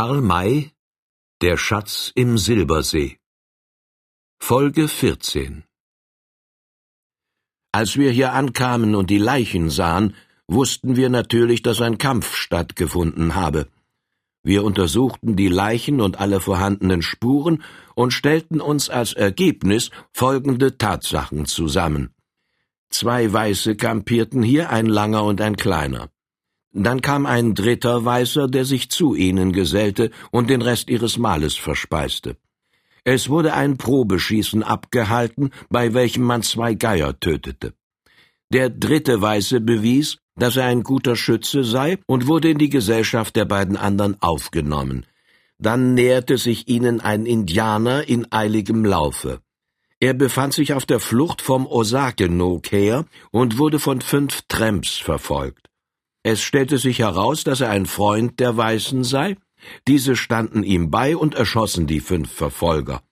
Karl May Der Schatz im Silbersee Folge 14 Als wir hier ankamen und die Leichen sahen, wussten wir natürlich, dass ein Kampf stattgefunden habe. Wir untersuchten die Leichen und alle vorhandenen Spuren und stellten uns als Ergebnis folgende Tatsachen zusammen. Zwei Weiße kampierten hier, ein langer und ein kleiner. Dann kam ein dritter Weißer, der sich zu ihnen gesellte und den Rest ihres Mahles verspeiste. Es wurde ein Probeschießen abgehalten, bei welchem man zwei Geier tötete. Der dritte Weiße bewies, dass er ein guter Schütze sei und wurde in die Gesellschaft der beiden anderen aufgenommen. Dann näherte sich ihnen ein Indianer in eiligem Laufe. Er befand sich auf der Flucht vom Osakenoke her und wurde von fünf Tramps verfolgt. Es stellte sich heraus, dass er ein Freund der Weißen sei, diese standen ihm bei und erschossen die fünf Verfolger.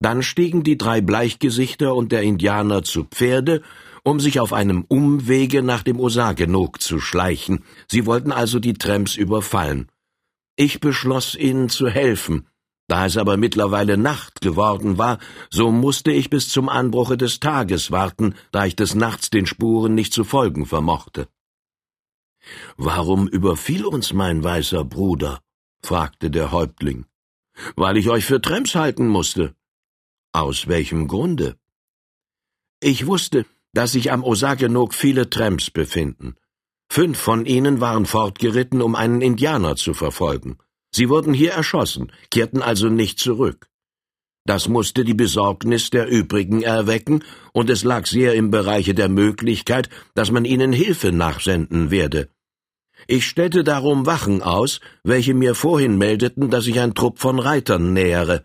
Dann stiegen die drei Bleichgesichter und der Indianer zu Pferde, um sich auf einem Umwege nach dem Osagenok zu schleichen. Sie wollten also die Tramps überfallen. Ich beschloss, ihnen zu helfen, da es aber mittlerweile Nacht geworden war, so musste ich bis zum Anbruche des Tages warten, da ich des Nachts den Spuren nicht zu folgen vermochte. Warum überfiel uns mein weißer Bruder? fragte der Häuptling. Weil ich euch für Tramps halten musste. Aus welchem Grunde? Ich wusste, dass sich am Osagenok viele Tramps befinden. Fünf von ihnen waren fortgeritten, um einen Indianer zu verfolgen. Sie wurden hier erschossen, kehrten also nicht zurück. Das musste die Besorgnis der übrigen erwecken, und es lag sehr im Bereiche der Möglichkeit, dass man ihnen Hilfe nachsenden werde. Ich stellte darum Wachen aus, welche mir vorhin meldeten, dass sich ein Trupp von Reitern nähere.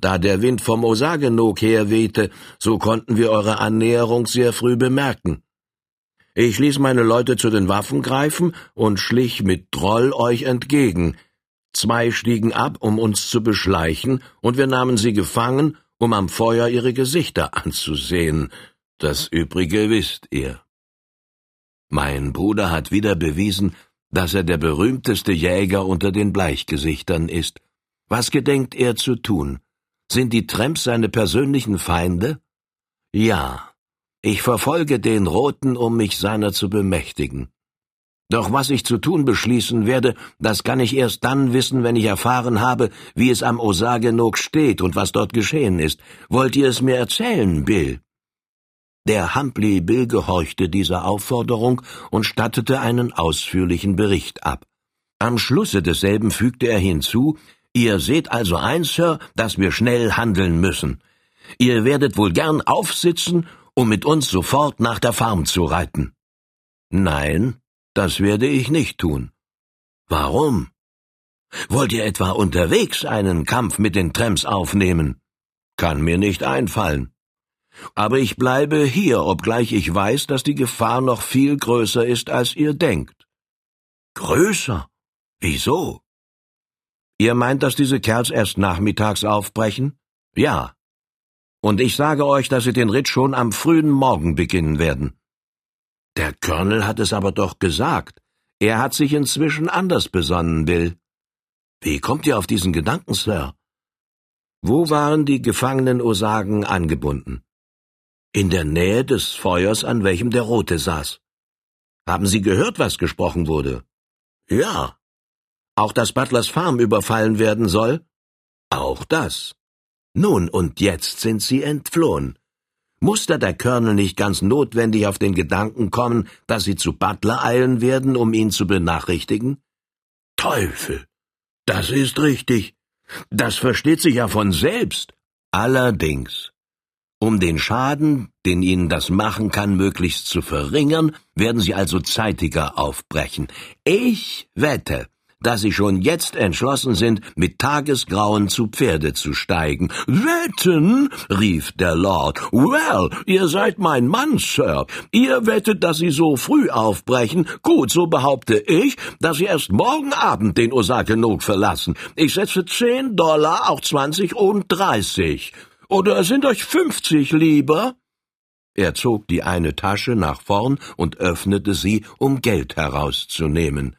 Da der Wind vom Osagenok her wehte, so konnten wir eure Annäherung sehr früh bemerken. Ich ließ meine Leute zu den Waffen greifen und schlich mit Droll euch entgegen, Zwei stiegen ab, um uns zu beschleichen, und wir nahmen sie gefangen, um am Feuer ihre Gesichter anzusehen. Das Übrige wisst ihr. Mein Bruder hat wieder bewiesen, dass er der berühmteste Jäger unter den Bleichgesichtern ist. Was gedenkt er zu tun? Sind die Tramps seine persönlichen Feinde? Ja. Ich verfolge den Roten, um mich seiner zu bemächtigen. Doch was ich zu tun beschließen werde, das kann ich erst dann wissen, wenn ich erfahren habe, wie es am Osagenok steht und was dort geschehen ist. Wollt ihr es mir erzählen, Bill? Der Humphrey Bill gehorchte dieser Aufforderung und stattete einen ausführlichen Bericht ab. Am Schlusse desselben fügte er hinzu, Ihr seht also ein, Sir, dass wir schnell handeln müssen. Ihr werdet wohl gern aufsitzen, um mit uns sofort nach der Farm zu reiten. Nein, das werde ich nicht tun. Warum? Wollt ihr etwa unterwegs einen Kampf mit den Tramps aufnehmen? Kann mir nicht einfallen. Aber ich bleibe hier, obgleich ich weiß, dass die Gefahr noch viel größer ist, als ihr denkt. Größer? Wieso? Ihr meint, dass diese Kerls erst nachmittags aufbrechen? Ja. Und ich sage euch, dass sie den Ritt schon am frühen Morgen beginnen werden. Der Colonel hat es aber doch gesagt. Er hat sich inzwischen anders besonnen, Bill. Wie kommt ihr auf diesen Gedanken, Sir? Wo waren die gefangenen Osagen angebunden? In der Nähe des Feuers, an welchem der Rote saß. Haben Sie gehört, was gesprochen wurde? Ja. Auch dass Butlers Farm überfallen werden soll? Auch das. Nun, und jetzt sind sie entflohen. Muss da der Colonel nicht ganz notwendig auf den Gedanken kommen, dass Sie zu Butler eilen werden, um ihn zu benachrichtigen? Teufel! Das ist richtig. Das versteht sich ja von selbst. Allerdings. Um den Schaden, den Ihnen das machen kann, möglichst zu verringern, werden Sie also zeitiger aufbrechen. Ich wette, dass sie schon jetzt entschlossen sind, mit Tagesgrauen zu Pferde zu steigen. Wetten? rief der Lord. Well, ihr seid mein Mann, Sir. Ihr wettet, dass sie so früh aufbrechen. Gut, so behaupte ich, dass sie erst morgen Abend den Osakenok verlassen. Ich setze zehn Dollar, auch zwanzig und dreißig. Oder sind euch fünfzig lieber? Er zog die eine Tasche nach vorn und öffnete sie, um Geld herauszunehmen.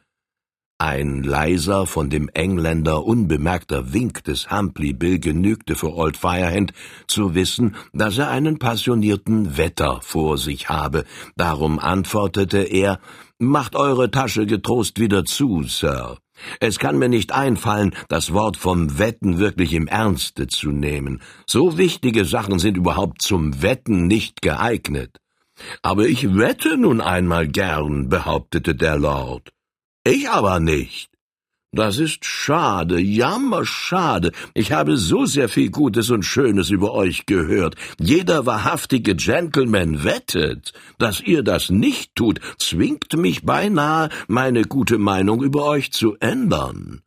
Ein leiser, von dem Engländer unbemerkter Wink des Humphrey Bill genügte für Old Firehand zu wissen, dass er einen passionierten Wetter vor sich habe. Darum antwortete er, Macht eure Tasche getrost wieder zu, Sir. Es kann mir nicht einfallen, das Wort vom Wetten wirklich im Ernste zu nehmen. So wichtige Sachen sind überhaupt zum Wetten nicht geeignet. Aber ich wette nun einmal gern, behauptete der Lord. Ich aber nicht. Das ist schade, jammerschade. Ich habe so sehr viel Gutes und Schönes über euch gehört. Jeder wahrhaftige Gentleman wettet. Dass ihr das nicht tut, zwingt mich beinahe, meine gute Meinung über euch zu ändern.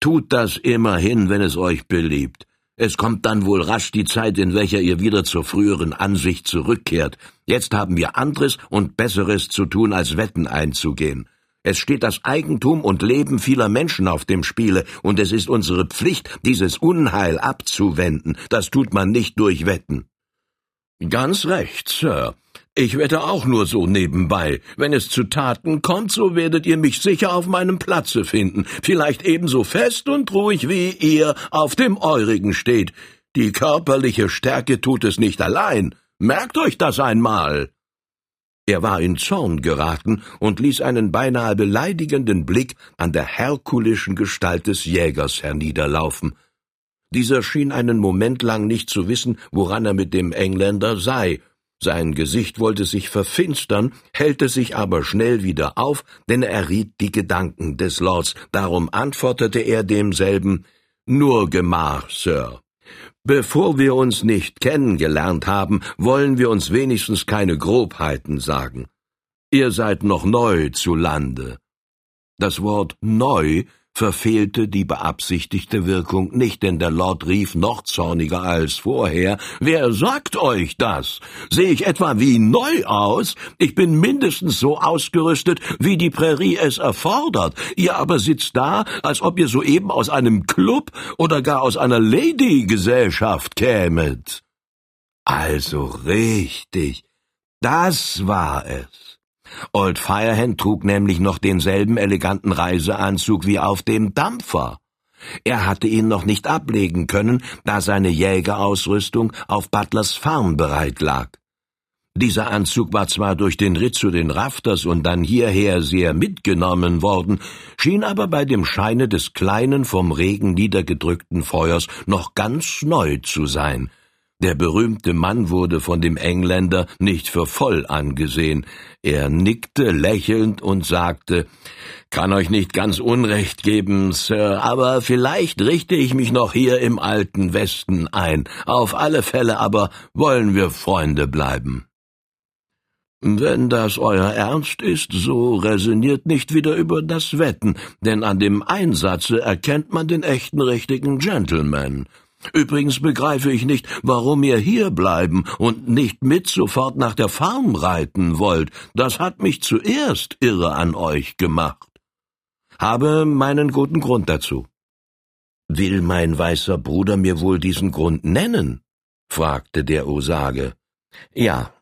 Tut das immerhin, wenn es euch beliebt. Es kommt dann wohl rasch die Zeit, in welcher ihr wieder zur früheren Ansicht zurückkehrt. Jetzt haben wir anderes und Besseres zu tun, als Wetten einzugehen. Es steht das Eigentum und Leben vieler Menschen auf dem Spiele, und es ist unsere Pflicht, dieses Unheil abzuwenden. Das tut man nicht durch Wetten. Ganz recht, Sir. Ich wette auch nur so nebenbei. Wenn es zu Taten kommt, so werdet ihr mich sicher auf meinem Platze finden, vielleicht ebenso fest und ruhig wie ihr auf dem eurigen steht. Die körperliche Stärke tut es nicht allein. Merkt euch das einmal. Er war in Zorn geraten und ließ einen beinahe beleidigenden Blick an der herkulischen Gestalt des Jägers herniederlaufen. Dieser schien einen Moment lang nicht zu wissen, woran er mit dem Engländer sei. Sein Gesicht wollte sich verfinstern, hellte sich aber schnell wieder auf, denn er erriet die Gedanken des Lords. Darum antwortete er demselben Nur Gemach, Sir. Bevor wir uns nicht kennengelernt haben, wollen wir uns wenigstens keine Grobheiten sagen. Ihr seid noch neu zu Lande. Das Wort neu verfehlte die beabsichtigte Wirkung nicht, denn der Lord rief noch zorniger als vorher Wer sagt euch das? Sehe ich etwa wie neu aus? Ich bin mindestens so ausgerüstet, wie die Prärie es erfordert. Ihr aber sitzt da, als ob ihr soeben aus einem Club oder gar aus einer Lady-Gesellschaft kämet. Also richtig, das war es. Old Firehand trug nämlich noch denselben eleganten Reiseanzug wie auf dem Dampfer. Er hatte ihn noch nicht ablegen können, da seine Jägerausrüstung auf Butlers Farm bereit lag. Dieser Anzug war zwar durch den Ritt zu den Rafters und dann hierher sehr mitgenommen worden, schien aber bei dem Scheine des kleinen vom Regen niedergedrückten Feuers noch ganz neu zu sein – der berühmte Mann wurde von dem Engländer nicht für voll angesehen. Er nickte lächelnd und sagte Kann euch nicht ganz Unrecht geben, Sir, aber vielleicht richte ich mich noch hier im alten Westen ein. Auf alle Fälle aber wollen wir Freunde bleiben. Wenn das euer Ernst ist, so resoniert nicht wieder über das Wetten, denn an dem Einsatze erkennt man den echten richtigen Gentleman. Übrigens begreife ich nicht, warum ihr hier bleiben und nicht mit sofort nach der Farm reiten wollt. Das hat mich zuerst irre an euch gemacht. Habe meinen guten Grund dazu. Will mein weißer Bruder mir wohl diesen Grund nennen? fragte der Osage. Ja.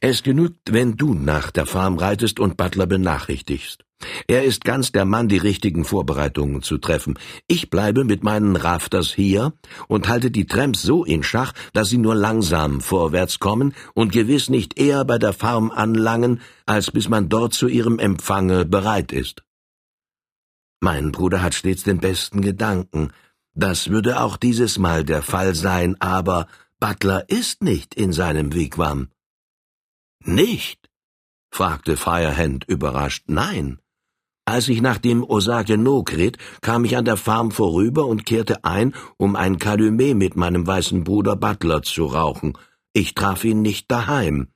Es genügt, wenn du nach der Farm reitest und Butler benachrichtigst. Er ist ganz der Mann, die richtigen Vorbereitungen zu treffen. Ich bleibe mit meinen Rafters hier und halte die Tramps so in Schach, dass sie nur langsam vorwärts kommen und gewiss nicht eher bei der Farm anlangen, als bis man dort zu ihrem Empfange bereit ist. Mein Bruder hat stets den besten Gedanken. Das würde auch dieses Mal der Fall sein, aber Butler ist nicht in seinem Wigwam. Nicht? fragte Firehand überrascht. Nein. Als ich nach dem Osage No ritt, kam ich an der Farm vorüber und kehrte ein, um ein Calumet mit meinem weißen Bruder Butler zu rauchen. Ich traf ihn nicht daheim.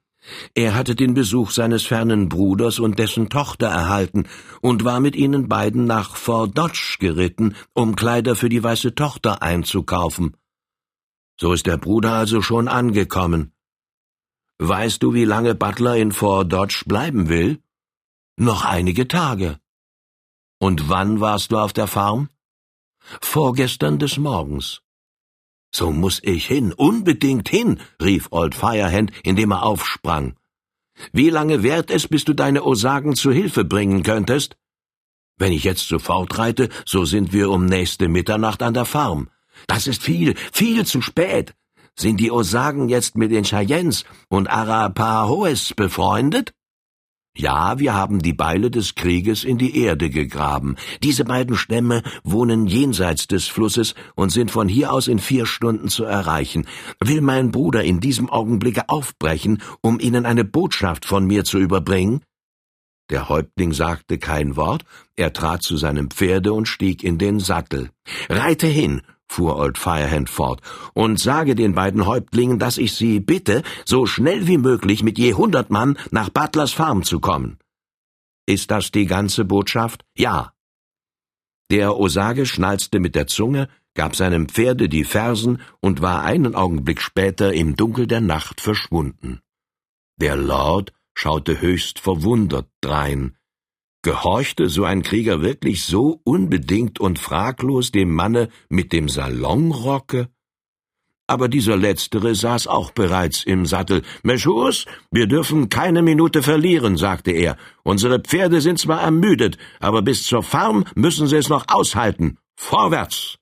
Er hatte den Besuch seines fernen Bruders und dessen Tochter erhalten und war mit ihnen beiden nach Fort Dodge geritten, um Kleider für die weiße Tochter einzukaufen. So ist der Bruder also schon angekommen. Weißt du, wie lange Butler in Fort Dodge bleiben will? Noch einige Tage. Und wann warst du auf der Farm? Vorgestern des Morgens. So muss ich hin, unbedingt hin, rief Old Firehand, indem er aufsprang. Wie lange währt es, bis du deine Osagen zu Hilfe bringen könntest? Wenn ich jetzt sofort reite, so sind wir um nächste Mitternacht an der Farm. Das ist viel, viel zu spät. Sind die Osagen jetzt mit den Cheyennes und Arapahoes befreundet? Ja, wir haben die Beile des Krieges in die Erde gegraben. Diese beiden Stämme wohnen jenseits des Flusses und sind von hier aus in vier Stunden zu erreichen. Will mein Bruder in diesem Augenblicke aufbrechen, um Ihnen eine Botschaft von mir zu überbringen? Der Häuptling sagte kein Wort, er trat zu seinem Pferde und stieg in den Sattel. Reite hin, fuhr Old Firehand fort, und sage den beiden Häuptlingen, dass ich sie bitte, so schnell wie möglich mit je hundert Mann nach Butlers Farm zu kommen. Ist das die ganze Botschaft? Ja. Der Osage schnalzte mit der Zunge, gab seinem Pferde die Fersen und war einen Augenblick später im Dunkel der Nacht verschwunden. Der Lord schaute höchst verwundert drein, Gehorchte so ein Krieger wirklich so unbedingt und fraglos dem Manne mit dem Salonrocke? Aber dieser Letztere saß auch bereits im Sattel. Meschus, wir dürfen keine Minute verlieren, sagte er. Unsere Pferde sind zwar ermüdet, aber bis zur Farm müssen sie es noch aushalten. Vorwärts!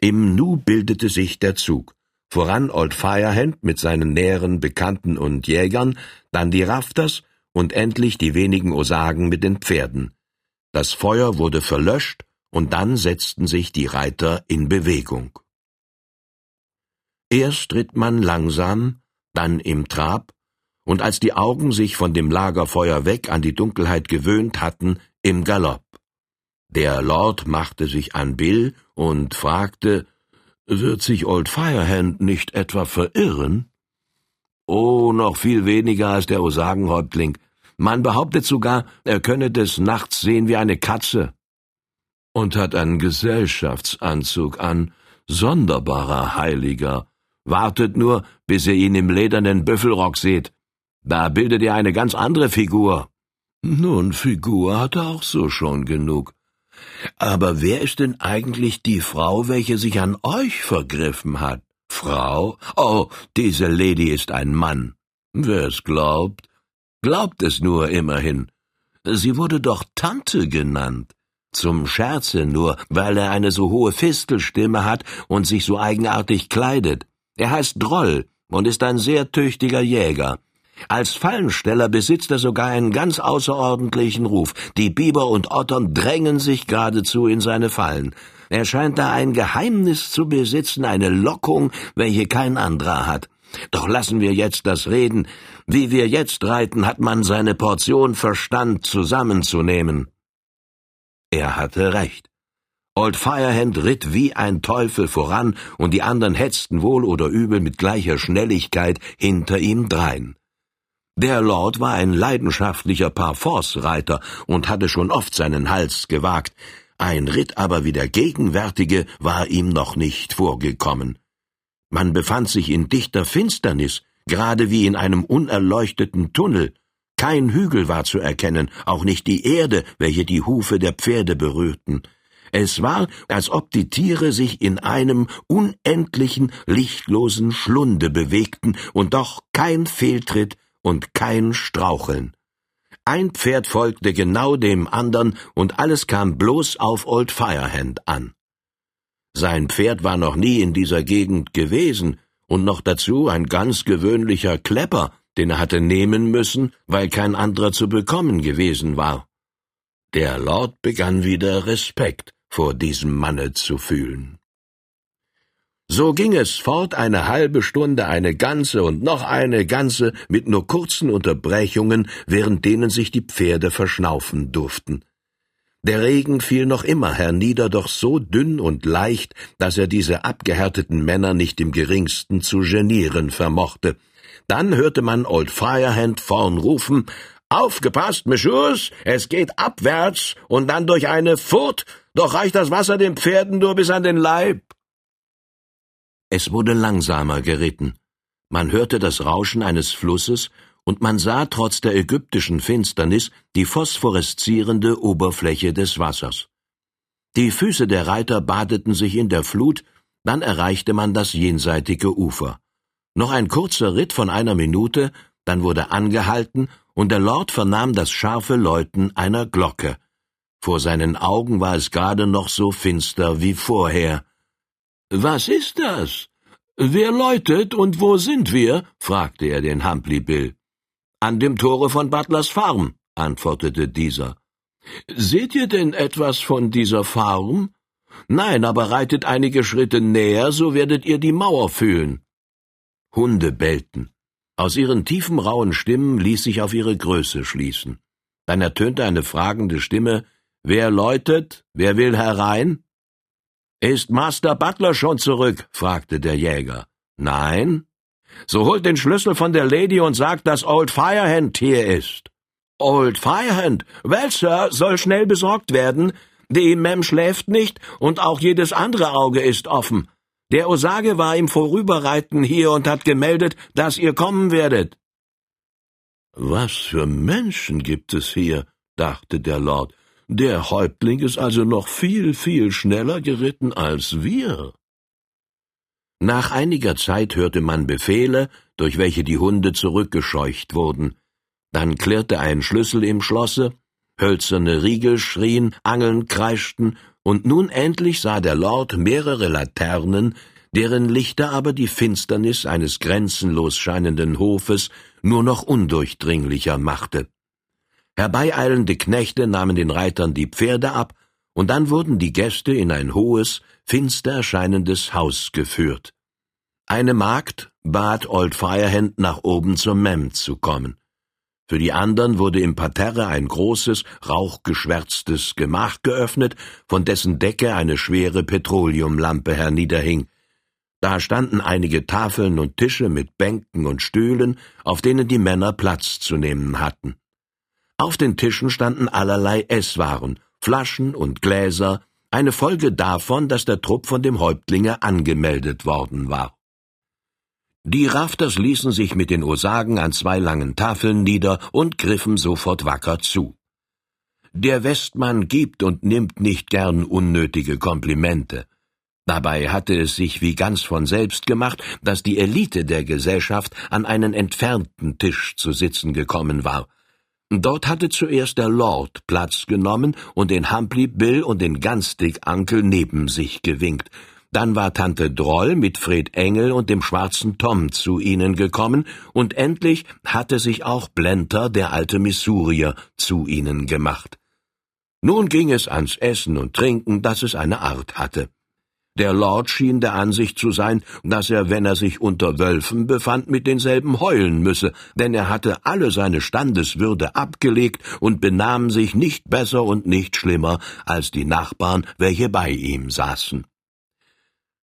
Im Nu bildete sich der Zug. Voran Old Firehand mit seinen näheren Bekannten und Jägern, dann die Rafters und endlich die wenigen Osagen mit den Pferden. Das Feuer wurde verlöscht, und dann setzten sich die Reiter in Bewegung. Erst ritt man langsam, dann im Trab, und als die Augen sich von dem Lagerfeuer weg an die Dunkelheit gewöhnt hatten, im Galopp. Der Lord machte sich an Bill und fragte, wird sich Old Firehand nicht etwa verirren? Oh, noch viel weniger als der Osagenhäuptling. Man behauptet sogar, er könne des Nachts sehen wie eine Katze. Und hat einen Gesellschaftsanzug an, sonderbarer Heiliger. Wartet nur, bis ihr ihn im ledernen Büffelrock seht. Da bildet ihr eine ganz andere Figur. Nun, Figur hat er auch so schon genug. Aber wer ist denn eigentlich die Frau, welche sich an euch vergriffen hat? Frau? Oh, diese Lady ist ein Mann. Wer es glaubt, glaubt es nur immerhin. Sie wurde doch Tante genannt. Zum Scherze nur, weil er eine so hohe Fistelstimme hat und sich so eigenartig kleidet. Er heißt Droll und ist ein sehr tüchtiger Jäger. Als Fallensteller besitzt er sogar einen ganz außerordentlichen Ruf. Die Biber und Ottern drängen sich geradezu in seine Fallen. Er scheint da ein Geheimnis zu besitzen, eine Lockung, welche kein anderer hat. Doch lassen wir jetzt das reden. Wie wir jetzt reiten, hat man seine Portion Verstand zusammenzunehmen. Er hatte recht. Old Firehand ritt wie ein Teufel voran, und die anderen hetzten wohl oder übel mit gleicher Schnelligkeit hinter ihm drein. Der Lord war ein leidenschaftlicher Parforce-Reiter und hatte schon oft seinen Hals gewagt, ein Ritt aber wie der gegenwärtige war ihm noch nicht vorgekommen. Man befand sich in dichter Finsternis, gerade wie in einem unerleuchteten Tunnel. Kein Hügel war zu erkennen, auch nicht die Erde, welche die Hufe der Pferde berührten. Es war, als ob die Tiere sich in einem unendlichen, lichtlosen Schlunde bewegten und doch kein Fehltritt und kein Straucheln. Ein Pferd folgte genau dem andern, und alles kam bloß auf Old Firehand an. Sein Pferd war noch nie in dieser Gegend gewesen, und noch dazu ein ganz gewöhnlicher Klepper, den er hatte nehmen müssen, weil kein anderer zu bekommen gewesen war. Der Lord begann wieder Respekt vor diesem Manne zu fühlen. So ging es fort eine halbe Stunde, eine ganze und noch eine ganze, mit nur kurzen Unterbrechungen, während denen sich die Pferde verschnaufen durften. Der Regen fiel noch immer hernieder, doch so dünn und leicht, dass er diese abgehärteten Männer nicht im geringsten zu genieren vermochte. Dann hörte man Old Firehand vorn rufen, Aufgepasst, Messieurs, es geht abwärts und dann durch eine Furt, doch reicht das Wasser den Pferden nur bis an den Leib. Es wurde langsamer geritten. Man hörte das Rauschen eines Flusses und man sah trotz der ägyptischen Finsternis die phosphoreszierende Oberfläche des Wassers. Die Füße der Reiter badeten sich in der Flut, dann erreichte man das jenseitige Ufer. Noch ein kurzer Ritt von einer Minute, dann wurde angehalten und der Lord vernahm das scharfe Läuten einer Glocke. Vor seinen Augen war es gerade noch so finster wie vorher. Was ist das? Wer läutet und wo sind wir? fragte er den Humphrey Bill. An dem Tore von Butlers Farm, antwortete dieser. Seht ihr denn etwas von dieser Farm? Nein, aber reitet einige Schritte näher, so werdet ihr die Mauer fühlen. Hunde bellten. Aus ihren tiefen, rauen Stimmen ließ sich auf ihre Größe schließen. Dann ertönte eine fragende Stimme Wer läutet? Wer will herein? Ist Master Butler schon zurück? fragte der Jäger. Nein. So holt den Schlüssel von der Lady und sagt, dass Old Firehand hier ist. Old Firehand? Well, Sir, soll schnell besorgt werden. Die Mem schläft nicht und auch jedes andere Auge ist offen. Der Osage war im Vorüberreiten hier und hat gemeldet, dass ihr kommen werdet. Was für Menschen gibt es hier, dachte der Lord. Der Häuptling ist also noch viel, viel schneller geritten als wir. Nach einiger Zeit hörte man Befehle, durch welche die Hunde zurückgescheucht wurden. Dann klirrte ein Schlüssel im Schlosse, hölzerne Riegel schrien, Angeln kreischten, und nun endlich sah der Lord mehrere Laternen, deren Lichter aber die Finsternis eines grenzenlos scheinenden Hofes nur noch undurchdringlicher machte. Herbeieilende Knechte nahmen den Reitern die Pferde ab, und dann wurden die Gäste in ein hohes, finster erscheinendes Haus geführt. Eine Magd bat Old Firehand nach oben zur Mem zu kommen. Für die anderen wurde im Parterre ein großes, rauchgeschwärztes Gemach geöffnet, von dessen Decke eine schwere Petroleumlampe herniederhing. Da standen einige Tafeln und Tische mit Bänken und Stühlen, auf denen die Männer Platz zu nehmen hatten. Auf den Tischen standen allerlei Esswaren, Flaschen und Gläser, eine Folge davon, dass der Trupp von dem Häuptlinge angemeldet worden war. Die Rafters ließen sich mit den Osagen an zwei langen Tafeln nieder und griffen sofort wacker zu. Der Westmann gibt und nimmt nicht gern unnötige Komplimente. Dabei hatte es sich wie ganz von selbst gemacht, dass die Elite der Gesellschaft an einen entfernten Tisch zu sitzen gekommen war, Dort hatte zuerst der Lord Platz genommen und den Humphrey Bill und den Ganstig-Ankel neben sich gewinkt. Dann war Tante Droll mit Fred Engel und dem schwarzen Tom zu ihnen gekommen, und endlich hatte sich auch Blenter, der alte Missourier, zu ihnen gemacht. Nun ging es ans Essen und Trinken, dass es eine Art hatte. Der Lord schien der Ansicht zu sein, dass er, wenn er sich unter Wölfen befand, mit denselben heulen müsse, denn er hatte alle seine Standeswürde abgelegt und benahm sich nicht besser und nicht schlimmer als die Nachbarn, welche bei ihm saßen.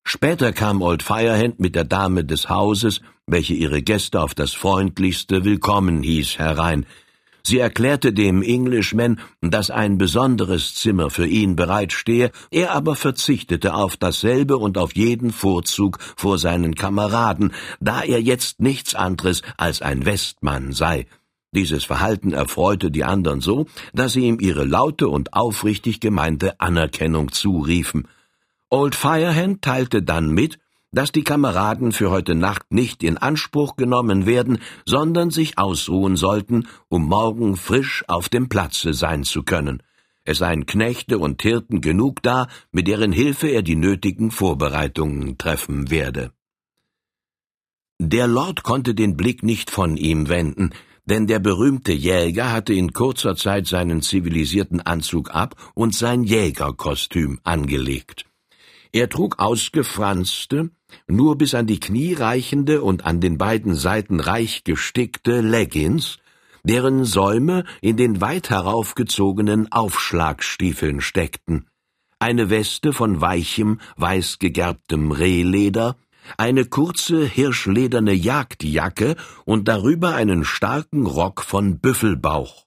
Später kam Old Firehand mit der Dame des Hauses, welche ihre Gäste auf das freundlichste willkommen hieß, herein, Sie erklärte dem Englishman, dass ein besonderes Zimmer für ihn bereitstehe, er aber verzichtete auf dasselbe und auf jeden Vorzug vor seinen Kameraden, da er jetzt nichts anderes als ein Westmann sei. Dieses Verhalten erfreute die anderen so, dass sie ihm ihre laute und aufrichtig gemeinte Anerkennung zuriefen. Old Firehand teilte dann mit, dass die Kameraden für heute Nacht nicht in Anspruch genommen werden, sondern sich ausruhen sollten, um morgen frisch auf dem Platze sein zu können. Es seien Knechte und Hirten genug da, mit deren Hilfe er die nötigen Vorbereitungen treffen werde. Der Lord konnte den Blick nicht von ihm wenden, denn der berühmte Jäger hatte in kurzer Zeit seinen zivilisierten Anzug ab und sein Jägerkostüm angelegt. Er trug ausgefranste, nur bis an die Knie reichende und an den beiden Seiten reich gestickte Leggings, deren Säume in den weit heraufgezogenen Aufschlagstiefeln steckten, eine Weste von weichem, weiß gegerbtem Rehleder, eine kurze hirschlederne Jagdjacke und darüber einen starken Rock von Büffelbauch.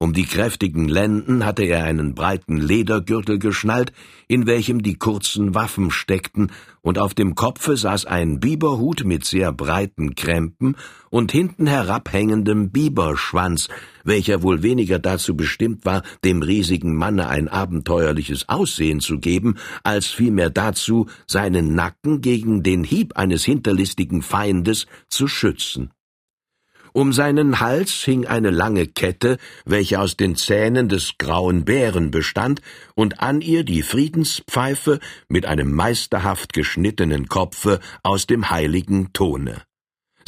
Um die kräftigen Lenden hatte er einen breiten Ledergürtel geschnallt, in welchem die kurzen Waffen steckten, und auf dem Kopfe saß ein Biberhut mit sehr breiten Krempen und hinten herabhängendem Biberschwanz, welcher wohl weniger dazu bestimmt war, dem riesigen Manne ein abenteuerliches Aussehen zu geben, als vielmehr dazu, seinen Nacken gegen den Hieb eines hinterlistigen Feindes zu schützen. Um seinen Hals hing eine lange Kette, welche aus den Zähnen des grauen Bären bestand, und an ihr die Friedenspfeife mit einem meisterhaft geschnittenen Kopfe aus dem heiligen Tone.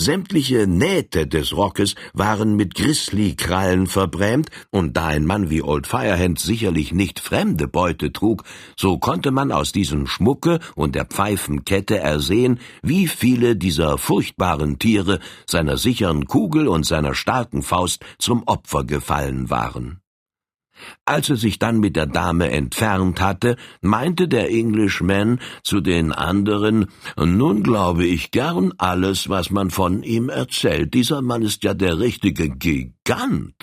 Sämtliche Nähte des Rockes waren mit Grizzly-Krallen verbrämt, und da ein Mann wie Old Firehand sicherlich nicht fremde Beute trug, so konnte man aus diesem Schmucke und der Pfeifenkette ersehen, wie viele dieser furchtbaren Tiere seiner sicheren Kugel und seiner starken Faust zum Opfer gefallen waren. Als er sich dann mit der Dame entfernt hatte, meinte der Englishman zu den anderen, nun glaube ich gern alles, was man von ihm erzählt. Dieser Mann ist ja der richtige Gigant.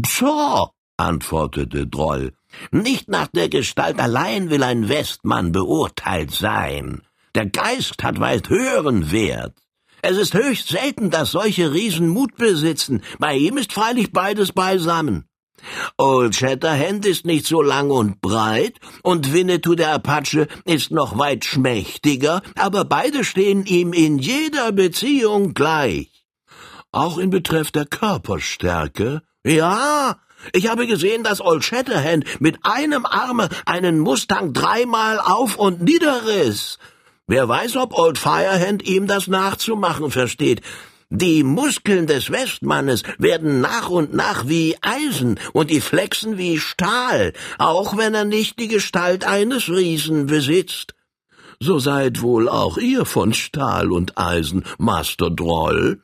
Pshaw, antwortete Droll. Nicht nach der Gestalt allein will ein Westmann beurteilt sein. Der Geist hat weit höheren Wert. Es ist höchst selten, dass solche Riesen Mut besitzen. Bei ihm ist freilich beides beisammen. Old Shatterhand ist nicht so lang und breit, und Winnetou der Apache ist noch weit schmächtiger, aber beide stehen ihm in jeder Beziehung gleich. Auch in Betreff der Körperstärke? Ja, ich habe gesehen, dass Old Shatterhand mit einem Arme einen Mustang dreimal auf und niederriss. Wer weiß, ob Old Firehand ihm das nachzumachen versteht. Die Muskeln des Westmannes werden nach und nach wie Eisen und die Flexen wie Stahl, auch wenn er nicht die Gestalt eines Riesen besitzt. So seid wohl auch ihr von Stahl und Eisen, Master Droll.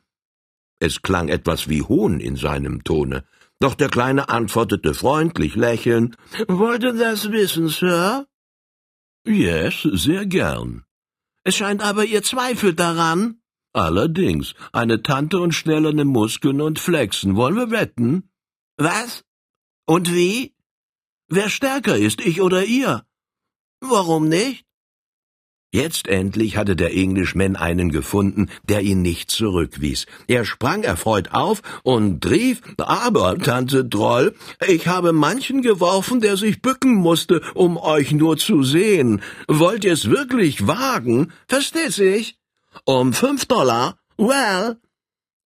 Es klang etwas wie Hohn in seinem Tone, doch der Kleine antwortete freundlich lächelnd, Wollt ihr das wissen, Sir? Yes, sehr gern. Es scheint aber, ihr zweifelt daran. Allerdings, eine Tante und schnellere Muskeln und Flexen. Wollen wir wetten? Was? Und wie? Wer stärker ist, ich oder ihr? Warum nicht? Jetzt endlich hatte der Englishman einen gefunden, der ihn nicht zurückwies. Er sprang erfreut auf und rief, aber, Tante Droll, ich habe manchen geworfen, der sich bücken musste, um euch nur zu sehen. Wollt ihr's wirklich wagen? Versteht sich? Um fünf Dollar? Well,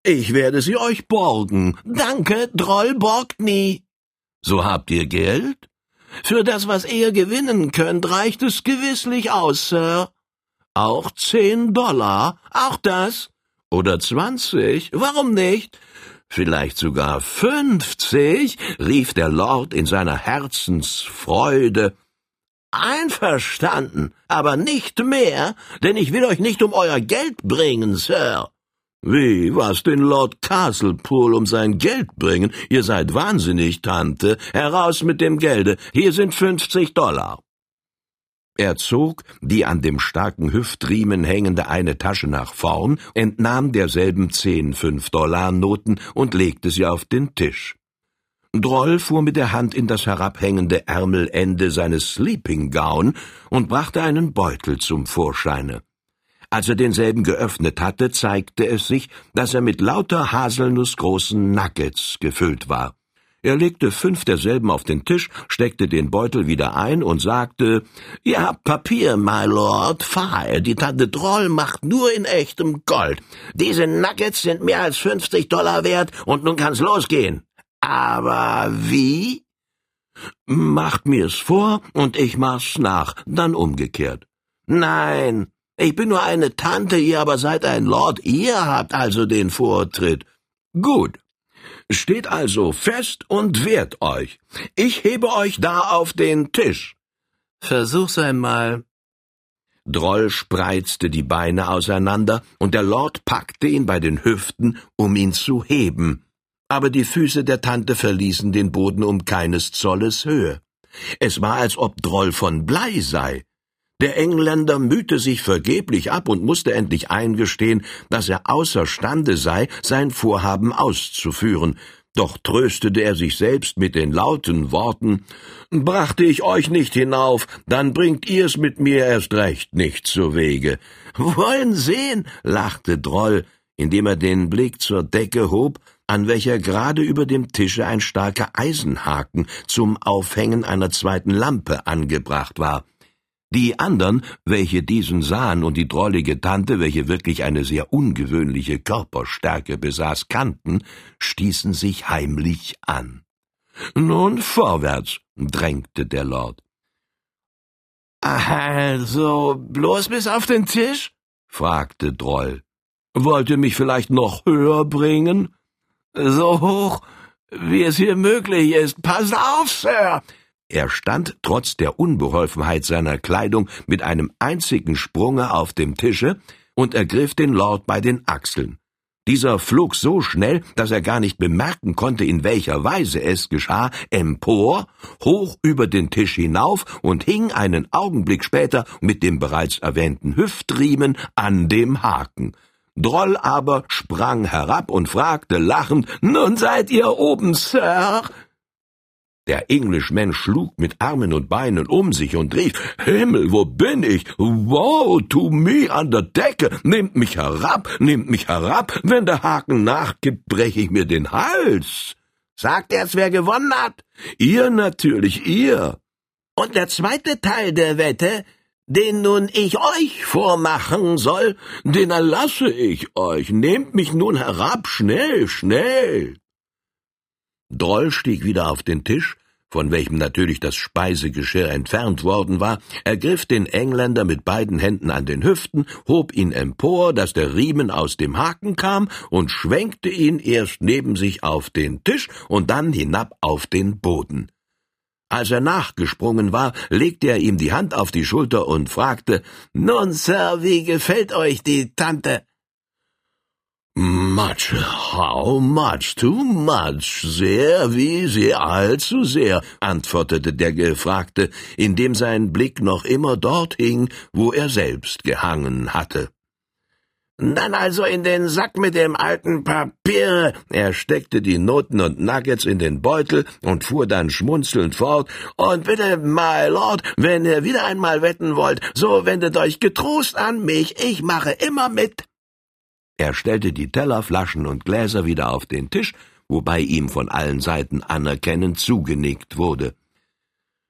ich werde sie euch borgen. Danke, Droll borgt nie. So habt ihr Geld? Für das, was ihr gewinnen könnt, reicht es gewisslich aus, Sir. Auch zehn Dollar? Auch das? Oder zwanzig? Warum nicht? Vielleicht sogar fünfzig? rief der Lord in seiner Herzensfreude Einverstanden, aber nicht mehr, denn ich will euch nicht um euer Geld bringen, Sir. Wie, was den Lord Castlepool um sein Geld bringen? Ihr seid wahnsinnig, Tante. Heraus mit dem Gelde. Hier sind fünfzig Dollar. Er zog die an dem starken Hüftriemen hängende eine Tasche nach vorn, entnahm derselben zehn Fünf-Dollar-Noten und legte sie auf den Tisch. Droll fuhr mit der Hand in das herabhängende Ärmelende seines Sleeping Gown und brachte einen Beutel zum Vorscheine. Als er denselben geöffnet hatte, zeigte es sich, dass er mit lauter haselnussgroßen Nuggets gefüllt war. Er legte fünf derselben auf den Tisch, steckte den Beutel wieder ein und sagte, »Ihr habt Papier, my lord, fire, die Tante Droll macht nur in echtem Gold. Diese Nuggets sind mehr als fünfzig Dollar wert und nun kann's losgehen.« Aber wie? Macht mir's vor und ich mach's nach, dann umgekehrt. Nein, ich bin nur eine Tante, ihr aber seid ein Lord, ihr habt also den Vortritt. Gut. Steht also fest und wehrt euch. Ich hebe euch da auf den Tisch. Versuch's einmal. Droll spreizte die Beine auseinander, und der Lord packte ihn bei den Hüften, um ihn zu heben aber die Füße der Tante verließen den Boden um keines Zolles Höhe. Es war, als ob Droll von Blei sei. Der Engländer mühte sich vergeblich ab und musste endlich eingestehen, dass er außerstande sei, sein Vorhaben auszuführen, doch tröstete er sich selbst mit den lauten Worten Brachte ich euch nicht hinauf, dann bringt ihr's mit mir erst recht nicht zu Wege. Wollen sehen, lachte Droll, indem er den Blick zur Decke hob an welcher gerade über dem Tische ein starker Eisenhaken zum Aufhängen einer zweiten Lampe angebracht war. Die andern, welche diesen sahen und die drollige Tante, welche wirklich eine sehr ungewöhnliche Körperstärke besaß, kannten, stießen sich heimlich an. Nun vorwärts, drängte der Lord. Also bloß bis auf den Tisch? fragte Droll. Wollt ihr mich vielleicht noch höher bringen? So hoch, wie es hier möglich ist. Pass auf, Sir! Er stand trotz der Unbeholfenheit seiner Kleidung mit einem einzigen Sprunge auf dem Tische und ergriff den Lord bei den Achseln. Dieser flog so schnell, dass er gar nicht bemerken konnte, in welcher Weise es geschah, empor, hoch über den Tisch hinauf und hing einen Augenblick später mit dem bereits erwähnten Hüftriemen an dem Haken. Droll aber sprang herab und fragte lachend, Nun seid ihr oben, Sir? Der Englishman schlug mit Armen und Beinen um sich und rief, Himmel, wo bin ich? Wow, to me an der Decke! Nehmt mich herab, nehmt mich herab! Wenn der Haken nachgibt, breche ich mir den Hals! Sagt er's, wer gewonnen hat? Ihr natürlich, ihr! Und der zweite Teil der Wette, den nun ich euch vormachen soll, den erlasse ich euch. Nehmt mich nun herab, schnell, schnell! Droll stieg wieder auf den Tisch, von welchem natürlich das Speisegeschirr entfernt worden war, ergriff den Engländer mit beiden Händen an den Hüften, hob ihn empor, dass der Riemen aus dem Haken kam, und schwenkte ihn erst neben sich auf den Tisch und dann hinab auf den Boden. Als er nachgesprungen war, legte er ihm die Hand auf die Schulter und fragte Nun, Sir, wie gefällt euch die Tante? Much, how much, too much, sehr wie sehr, allzu sehr, antwortete der Gefragte, indem sein Blick noch immer dort hing, wo er selbst gehangen hatte. Dann also in den Sack mit dem alten Papier. Er steckte die Noten und Nuggets in den Beutel und fuhr dann schmunzelnd fort. Und bitte, my Lord, wenn ihr wieder einmal wetten wollt, so wendet euch getrost an mich. Ich mache immer mit. Er stellte die Teller, Flaschen und Gläser wieder auf den Tisch, wobei ihm von allen Seiten anerkennend zugenickt wurde.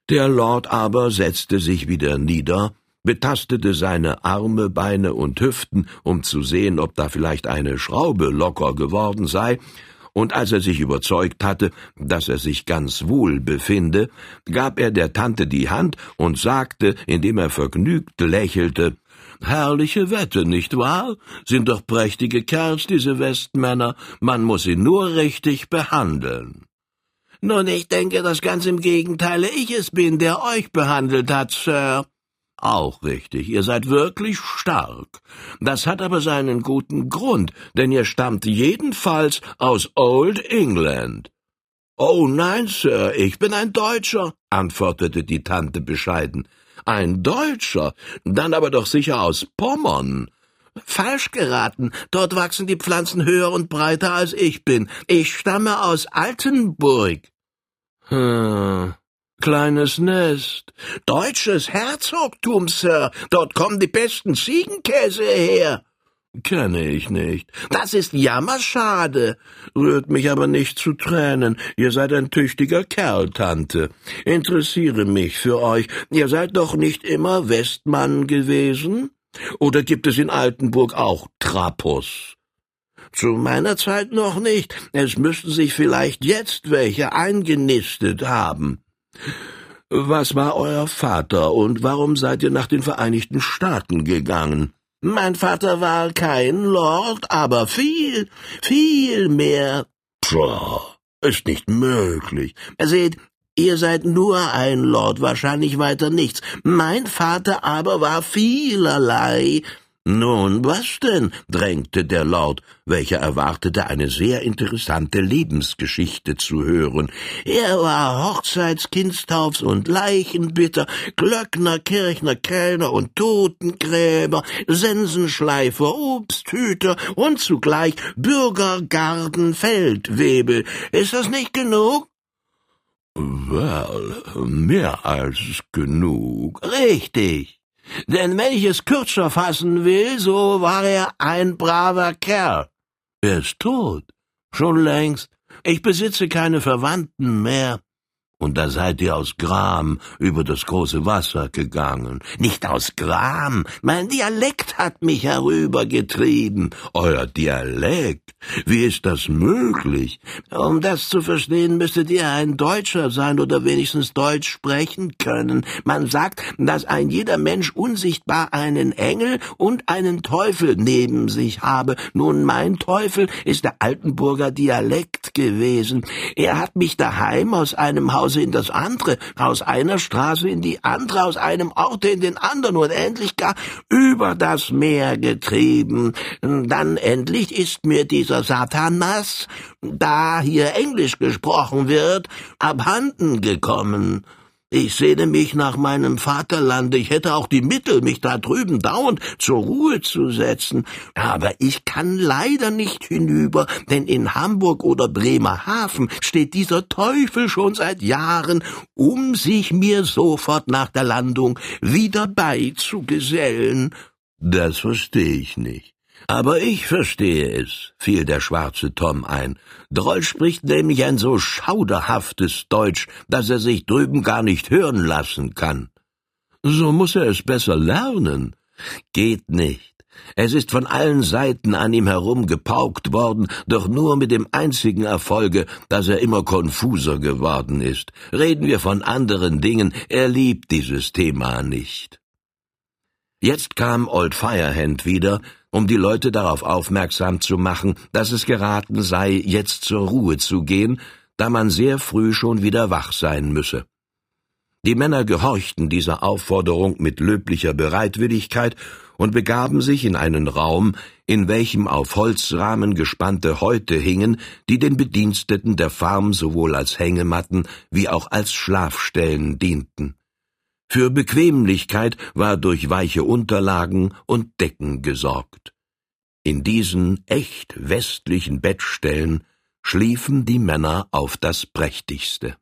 Der Lord aber setzte sich wieder nieder, betastete seine Arme, Beine und Hüften, um zu sehen, ob da vielleicht eine Schraube locker geworden sei, und als er sich überzeugt hatte, dass er sich ganz wohl befinde, gab er der Tante die Hand und sagte, indem er vergnügt lächelte Herrliche Wette, nicht wahr? Sind doch prächtige Kerls, diese Westmänner. Man muss sie nur richtig behandeln. Nun, ich denke, dass ganz im Gegenteile ich es bin, der euch behandelt hat, Sir. Auch richtig, ihr seid wirklich stark. Das hat aber seinen guten Grund, denn ihr stammt jedenfalls aus Old England. Oh nein, Sir, ich bin ein Deutscher, antwortete die Tante bescheiden. Ein Deutscher, dann aber doch sicher aus Pommern. Falsch geraten. Dort wachsen die Pflanzen höher und breiter als ich bin. Ich stamme aus Altenburg. Hm. Kleines Nest. Deutsches Herzogtum, Sir. Dort kommen die besten Ziegenkäse her. Kenne ich nicht. Das ist jammerschade. Rührt mich aber nicht zu Tränen. Ihr seid ein tüchtiger Kerl, Tante. Interessiere mich für euch. Ihr seid doch nicht immer Westmann gewesen? Oder gibt es in Altenburg auch Trapus? Zu meiner Zeit noch nicht. Es müssten sich vielleicht jetzt welche eingenistet haben. Was war euer Vater und warum seid ihr nach den Vereinigten Staaten gegangen? Mein Vater war kein Lord, aber viel, viel mehr. Pshaw, ist nicht möglich. Seht, ihr seid nur ein Lord, wahrscheinlich weiter nichts. Mein Vater aber war vielerlei. Nun, was denn? drängte der Lord, welcher erwartete, eine sehr interessante Lebensgeschichte zu hören. Er war Hochzeits-, Kindstaufs- und Leichenbitter, Glöckner, Kirchner, Kellner und Totengräber, Sensenschleifer, Obsthüter und zugleich Bürgergarten, Feldwebel. Ist das nicht genug? Well, mehr als genug. Richtig. Denn wenn ich es kürzer fassen will, so war er ein braver Kerl. Er ist tot. Schon längst. Ich besitze keine Verwandten mehr. Und da seid ihr aus Gram über das große Wasser gegangen. Nicht aus Gram. Mein Dialekt hat mich herübergetrieben. Euer Dialekt? Wie ist das möglich? Um das zu verstehen, müsstet ihr ein Deutscher sein oder wenigstens Deutsch sprechen können. Man sagt, dass ein jeder Mensch unsichtbar einen Engel und einen Teufel neben sich habe. Nun, mein Teufel ist der Altenburger Dialekt gewesen. Er hat mich daheim aus einem Haus Hause in das andere, aus einer Straße in die andere, aus einem Orte in den anderen und endlich gar über das Meer getrieben. Dann endlich ist mir dieser Satanas, da hier Englisch gesprochen wird, abhanden gekommen. Ich sehne mich nach meinem Vaterlande, ich hätte auch die Mittel, mich da drüben dauernd zur Ruhe zu setzen, aber ich kann leider nicht hinüber, denn in Hamburg oder Bremerhaven steht dieser Teufel schon seit Jahren, um sich mir sofort nach der Landung wieder beizugesellen. Das verstehe ich nicht. Aber ich verstehe es, fiel der schwarze Tom ein. Droll spricht nämlich ein so schauderhaftes Deutsch, dass er sich drüben gar nicht hören lassen kann. So muss er es besser lernen. Geht nicht. Es ist von allen Seiten an ihm herumgepaukt worden, doch nur mit dem einzigen Erfolge, dass er immer konfuser geworden ist. Reden wir von anderen Dingen, er liebt dieses Thema nicht. Jetzt kam Old Firehand wieder, um die Leute darauf aufmerksam zu machen, dass es geraten sei, jetzt zur Ruhe zu gehen, da man sehr früh schon wieder wach sein müsse. Die Männer gehorchten dieser Aufforderung mit löblicher Bereitwilligkeit und begaben sich in einen Raum, in welchem auf Holzrahmen gespannte Häute hingen, die den Bediensteten der Farm sowohl als Hängematten wie auch als Schlafstellen dienten. Für Bequemlichkeit war durch weiche Unterlagen und Decken gesorgt. In diesen echt westlichen Bettstellen schliefen die Männer auf das prächtigste.